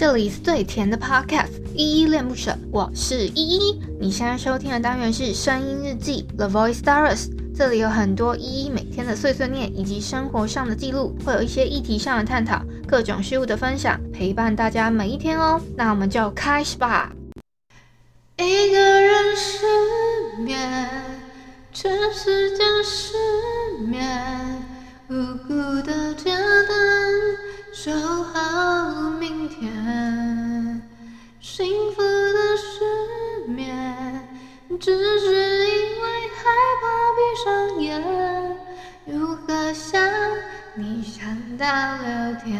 这里是最甜的 Podcast，依依恋不舍，我是依依。你现在收听的单元是声音日记 The Voice Diaries，这里有很多依依每天的碎碎念以及生活上的记录，会有一些议题上的探讨，各种事物的分享，陪伴大家每一天哦。那我们就开始吧。一个人失眠，全世界失眠，无辜的。守好明天，幸福的失眠，只是因为害怕闭上眼。如何想你想到六点？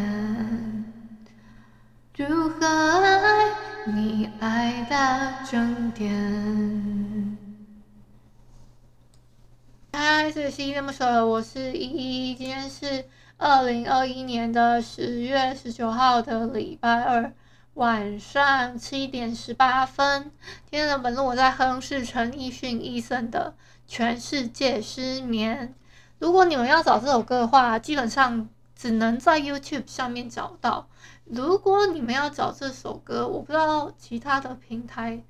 如何爱你爱到终点？嗨，这里是依依恋不舍，我是依依，今天是。二零二一年的十月十九号的礼拜二晚上七点十八分，今天的本录我在哼是陈奕迅医生的《全世界失眠》。如果你们要找这首歌的话，基本上只能在 YouTube 上面找到。如果你们要找这首歌，我不知道其他的平台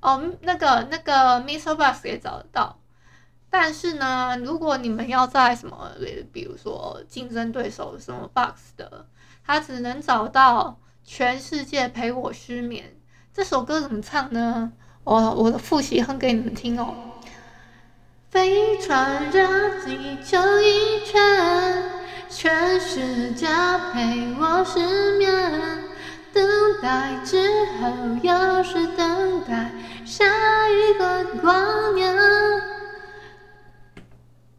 哦，那个那个 Mr. Bus 也找得到。但是呢，如果你们要在什么，比如说竞争对手什么 Box 的，他只能找到全世界陪我失眠这首歌怎么唱呢？我我的复习哼给你们听哦。飞船绕地球一圈，全世界陪我失眠，等待之后又是等待下一个光年。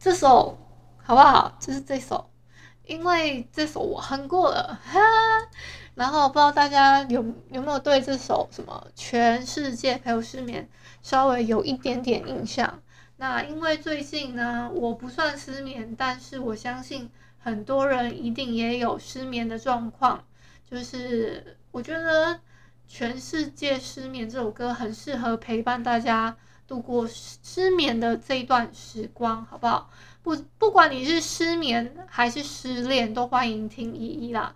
这首好不好？就是这首，因为这首我哼过了，哈。然后不知道大家有有没有对这首什么《全世界陪我失眠》稍微有一点点印象？那因为最近呢，我不算失眠，但是我相信很多人一定也有失眠的状况。就是我觉得《全世界失眠》这首歌很适合陪伴大家。度过失失眠的这一段时光，好不好？不，不管你是失眠还是失恋，都欢迎听依依啦。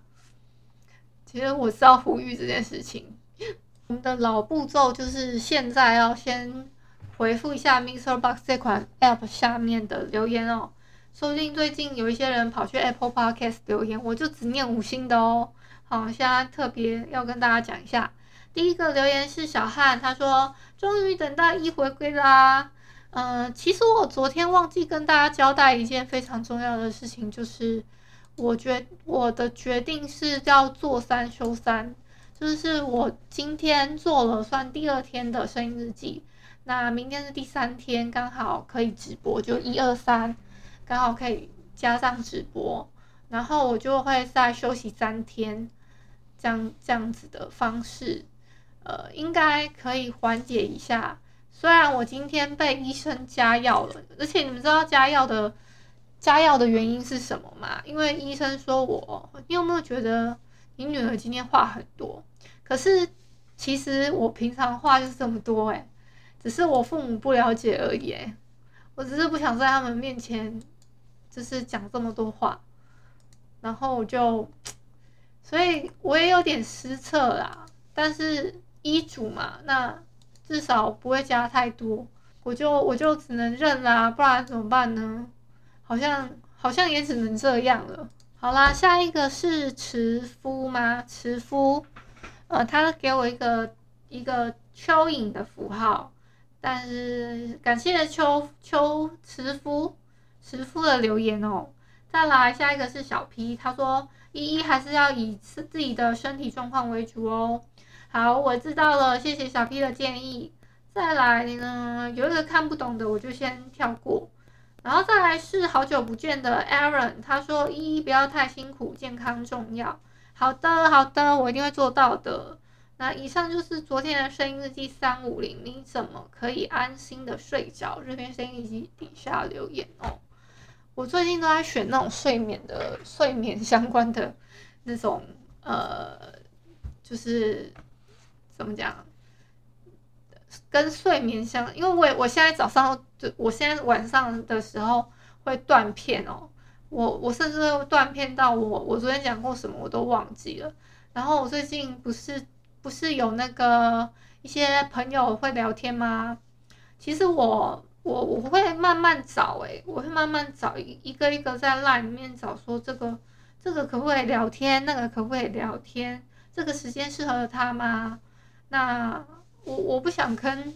其实我是要呼吁这件事情。我们的老步骤就是现在要先回复一下 MixerBox 这款 App 下面的留言哦。说不定最近有一些人跑去 Apple Podcast 留言，我就只念五星的哦。好，现在特别要跟大家讲一下。第一个留言是小汉，他说：“终于等到一回归啦。”嗯，其实我昨天忘记跟大家交代一件非常重要的事情，就是我决我的决定是要做三休三，就是我今天做了算第二天的声音日记，那明天是第三天，刚好可以直播，就一二三，刚好可以加上直播，然后我就会再休息三天，这样这样子的方式。呃，应该可以缓解一下。虽然我今天被医生加药了，而且你们知道加药的加药的原因是什么吗？因为医生说我，你有没有觉得你女儿今天话很多？可是其实我平常话就是这么多诶，只是我父母不了解而已。我只是不想在他们面前就是讲这么多话，然后我就，所以我也有点失策啦，但是。医嘱嘛，那至少不会加太多，我就我就只能认啦，不然怎么办呢？好像好像也只能这样了。好啦，下一个是慈夫吗？慈夫，呃，他给我一个一个蚯蚓的符号，但是感谢秋秋慈夫慈夫的留言哦。再来下一个是小 P，他说依依还是要以自自己的身体状况为主哦。好，我知道了，谢谢小 P 的建议。再来呢，有一个看不懂的，我就先跳过。然后再来是好久不见的 Aaron，他说：“依依不要太辛苦，健康重要。”好的，好的，我一定会做到的。那以上就是昨天的声音日记三五零，你怎么可以安心的睡着？这篇声音日记底下留言哦。我最近都在选那种睡眠的、睡眠相关的那种，呃，就是。怎么讲？跟睡眠相，因为我我现在早上就，我现在晚上的时候会断片哦。我我甚至会断片到我我昨天讲过什么我都忘记了。然后我最近不是不是有那个一些朋友会聊天吗？其实我我我会慢慢找诶、我会慢慢找一一个一个在 LINE 里面找说这个这个可不可以聊天，那个可不可以聊天，这个时间适合他吗？那我我不想跟，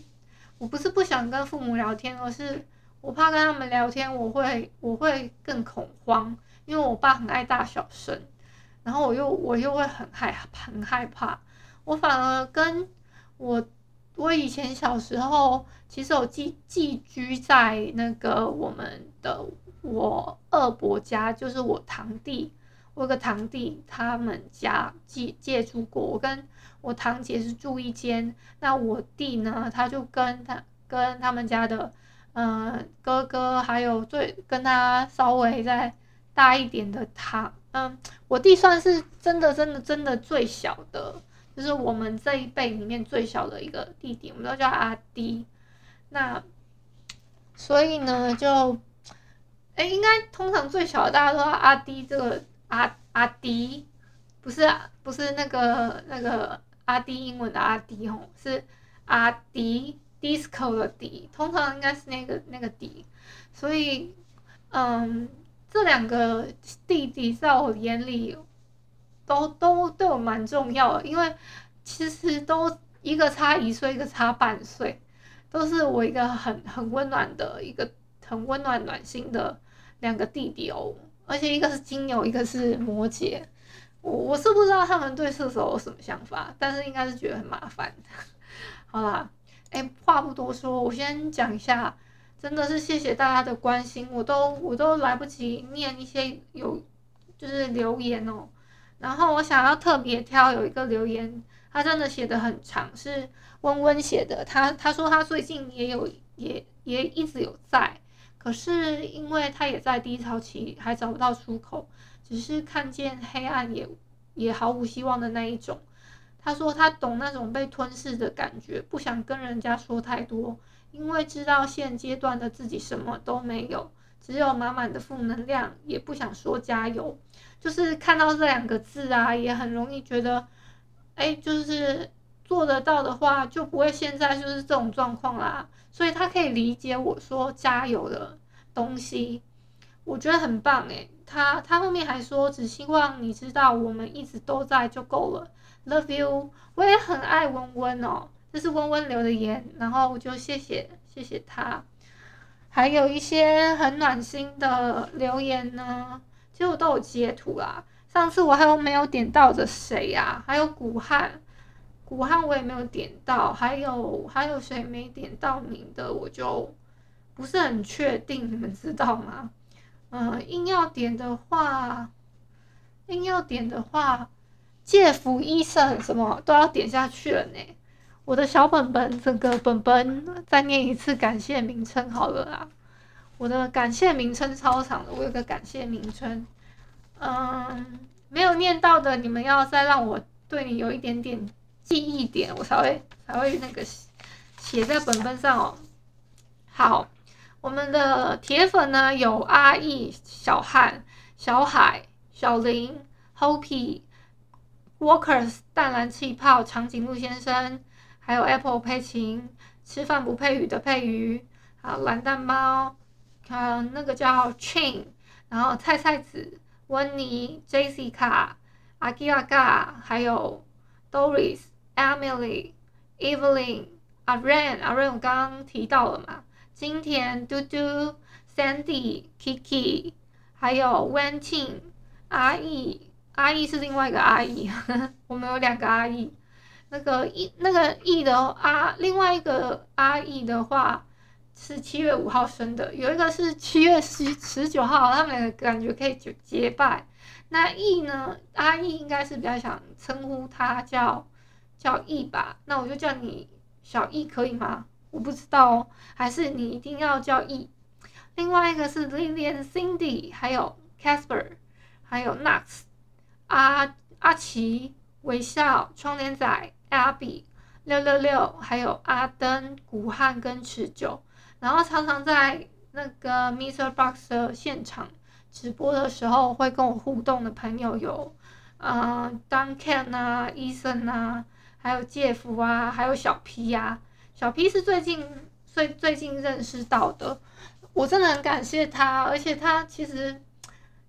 我不是不想跟父母聊天，而是我怕跟他们聊天，我会我会更恐慌，因为我爸很爱大小声。然后我又我又会很害很害怕，我反而跟我我以前小时候其实我寄寄居在那个我们的我二伯家，就是我堂弟，我有个堂弟他们家借借住过，我跟我堂姐是住一间，那我弟呢，他就跟他跟他们家的嗯、哥哥还有最跟他稍微再大一点的他。嗯，我弟算是真的、真的、真的最小的，就是我们这一辈里面最小的一个弟弟，我们都叫阿弟。那所以呢，就哎、应该通常最小的大家都叫阿弟，这个阿阿迪，不是不是那个那个阿迪英文的阿迪吼，是阿迪 disco 的迪，通常应该是那个那个迪，所以嗯。这两个弟弟在我眼里都都对我蛮重要的，因为其实都一个差一岁，一个差半岁，都是我一个很很温暖的一个很温暖暖心的两个弟弟哦。而且一个是金牛，一个是摩羯。我我是不知道他们对射手有什么想法，但是应该是觉得很麻烦。好啦，哎，话不多说，我先讲一下。真的是谢谢大家的关心，我都我都来不及念一些有就是留言哦。然后我想要特别挑有一个留言，他真的写的很长，是温温写的。他他说他最近也有也也一直有在，可是因为他也在低潮期，还找不到出口，只是看见黑暗也也毫无希望的那一种。他说他懂那种被吞噬的感觉，不想跟人家说太多。因为知道现阶段的自己什么都没有，只有满满的负能量，也不想说加油。就是看到这两个字啊，也很容易觉得，哎，就是做得到的话，就不会现在就是这种状况啦。所以他可以理解我说加油的东西，我觉得很棒诶。他他后面还说，只希望你知道我们一直都在就够了，Love you。我也很爱温温哦。这是温温留的言，然后我就谢谢谢谢他，还有一些很暖心的留言呢，其实我都有截图啦。上次我还有没有点到的谁呀？还有古汉，古汉我也没有点到，还有还有谁没点到名的，我就不是很确定，你们知道吗？嗯，硬要点的话，硬要点的话，介福医生什么都要点下去了呢。我的小本本，整个本本再念一次感谢名称好了啦。我的感谢名称超长的，我有个感谢名称，嗯，没有念到的，你们要再让我对你有一点点记忆点，我才会才会那个写在本本上哦。好，我们的铁粉呢有阿义、小汉、小海、小林、Hopi、Walkers、淡蓝气泡、长颈鹿先生。还有 Apple 配琴，吃饭不配鱼的配鱼，还有蓝蛋猫，还有那个叫 Chain，然后菜菜子、温妮、Jessica、阿基阿嘎，还有 Doris、Emily、Evelyn、阿 Ren、阿 Ren 我刚刚提到了嘛，金田、嘟嘟、Sandy、Kiki，还有 Wen Ting、阿义，阿义是另外一个阿义，我们有两个阿姨。那个 E 那个 E 的阿，另外一个阿姨的话是七月五号生的，有一个是七月十十九号，他们两个感觉可以就结拜。那 E 呢，阿 E 应该是比较想称呼他叫叫易吧，那我就叫你小易可以吗？我不知道哦，还是你一定要叫易。另外一个是 Lilian、Cindy，还有 Casper，还有 Nux，阿阿奇、微笑、窗帘仔。Abby 六六六，还有阿登、古汉跟持久，然后常常在那个 Mr. Box 的现场直播的时候会跟我互动的朋友有嗯，Duncan 啊，医生啊，还有介夫啊，还有小 P 呀、啊，小 P 是最近最最近认识到的，我真的很感谢他，而且他其实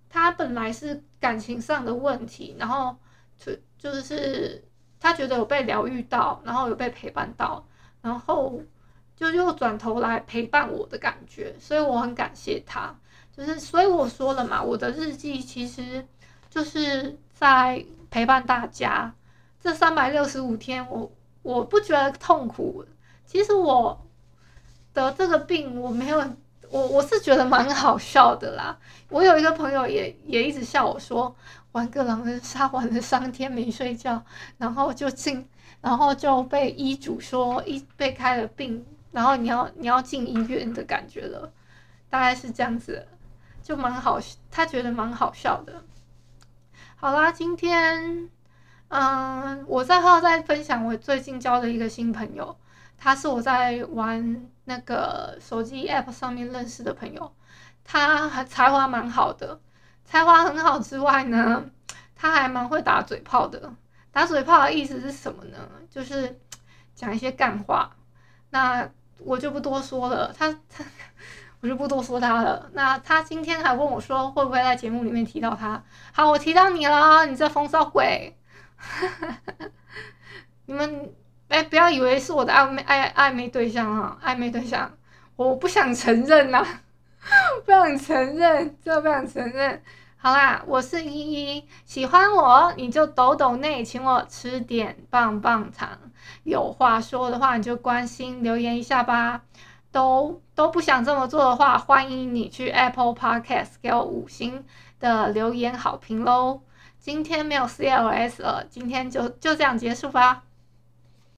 他本来是感情上的问题，然后就就是他觉得有被疗愈到，然后有被陪伴到，然后就又转头来陪伴我的感觉，所以我很感谢他。就是，所以我说了嘛，我的日记其实就是在陪伴大家。这三百六十五天我，我不觉得痛苦。其实我得这个病，我没有，我我是觉得蛮好笑的啦。我有一个朋友也也一直笑我说，玩个狼人杀玩了三天没睡觉，然后就进，然后就被医嘱说一被开了病，然后你要你要进医院的感觉了，大概是这样子。就蛮好，他觉得蛮好笑的。好啦，今天，嗯，我在号在分享我最近交的一个新朋友，他是我在玩那个手机 app 上面认识的朋友，他还才华蛮好的，才华很好之外呢，他还蛮会打嘴炮的。打嘴炮的意思是什么呢？就是讲一些干话。那我就不多说了，他他。我就不多说他了。那他今天还问我说，会不会在节目里面提到他？好，我提到你了，你这风骚鬼！你们哎，不要以为是我的暧昧暧暧昧对象啊，暧昧对象，我不想承认呐、不想承认，真的不想承认。好啦，我是依依，喜欢我你就抖抖内，请我吃点棒棒糖。有话说的话，你就关心留言一下吧。都都不想这么做的话，欢迎你去 Apple Podcast 给我五星的留言好评喽。今天没有 CLS 了，今天就就这样结束吧。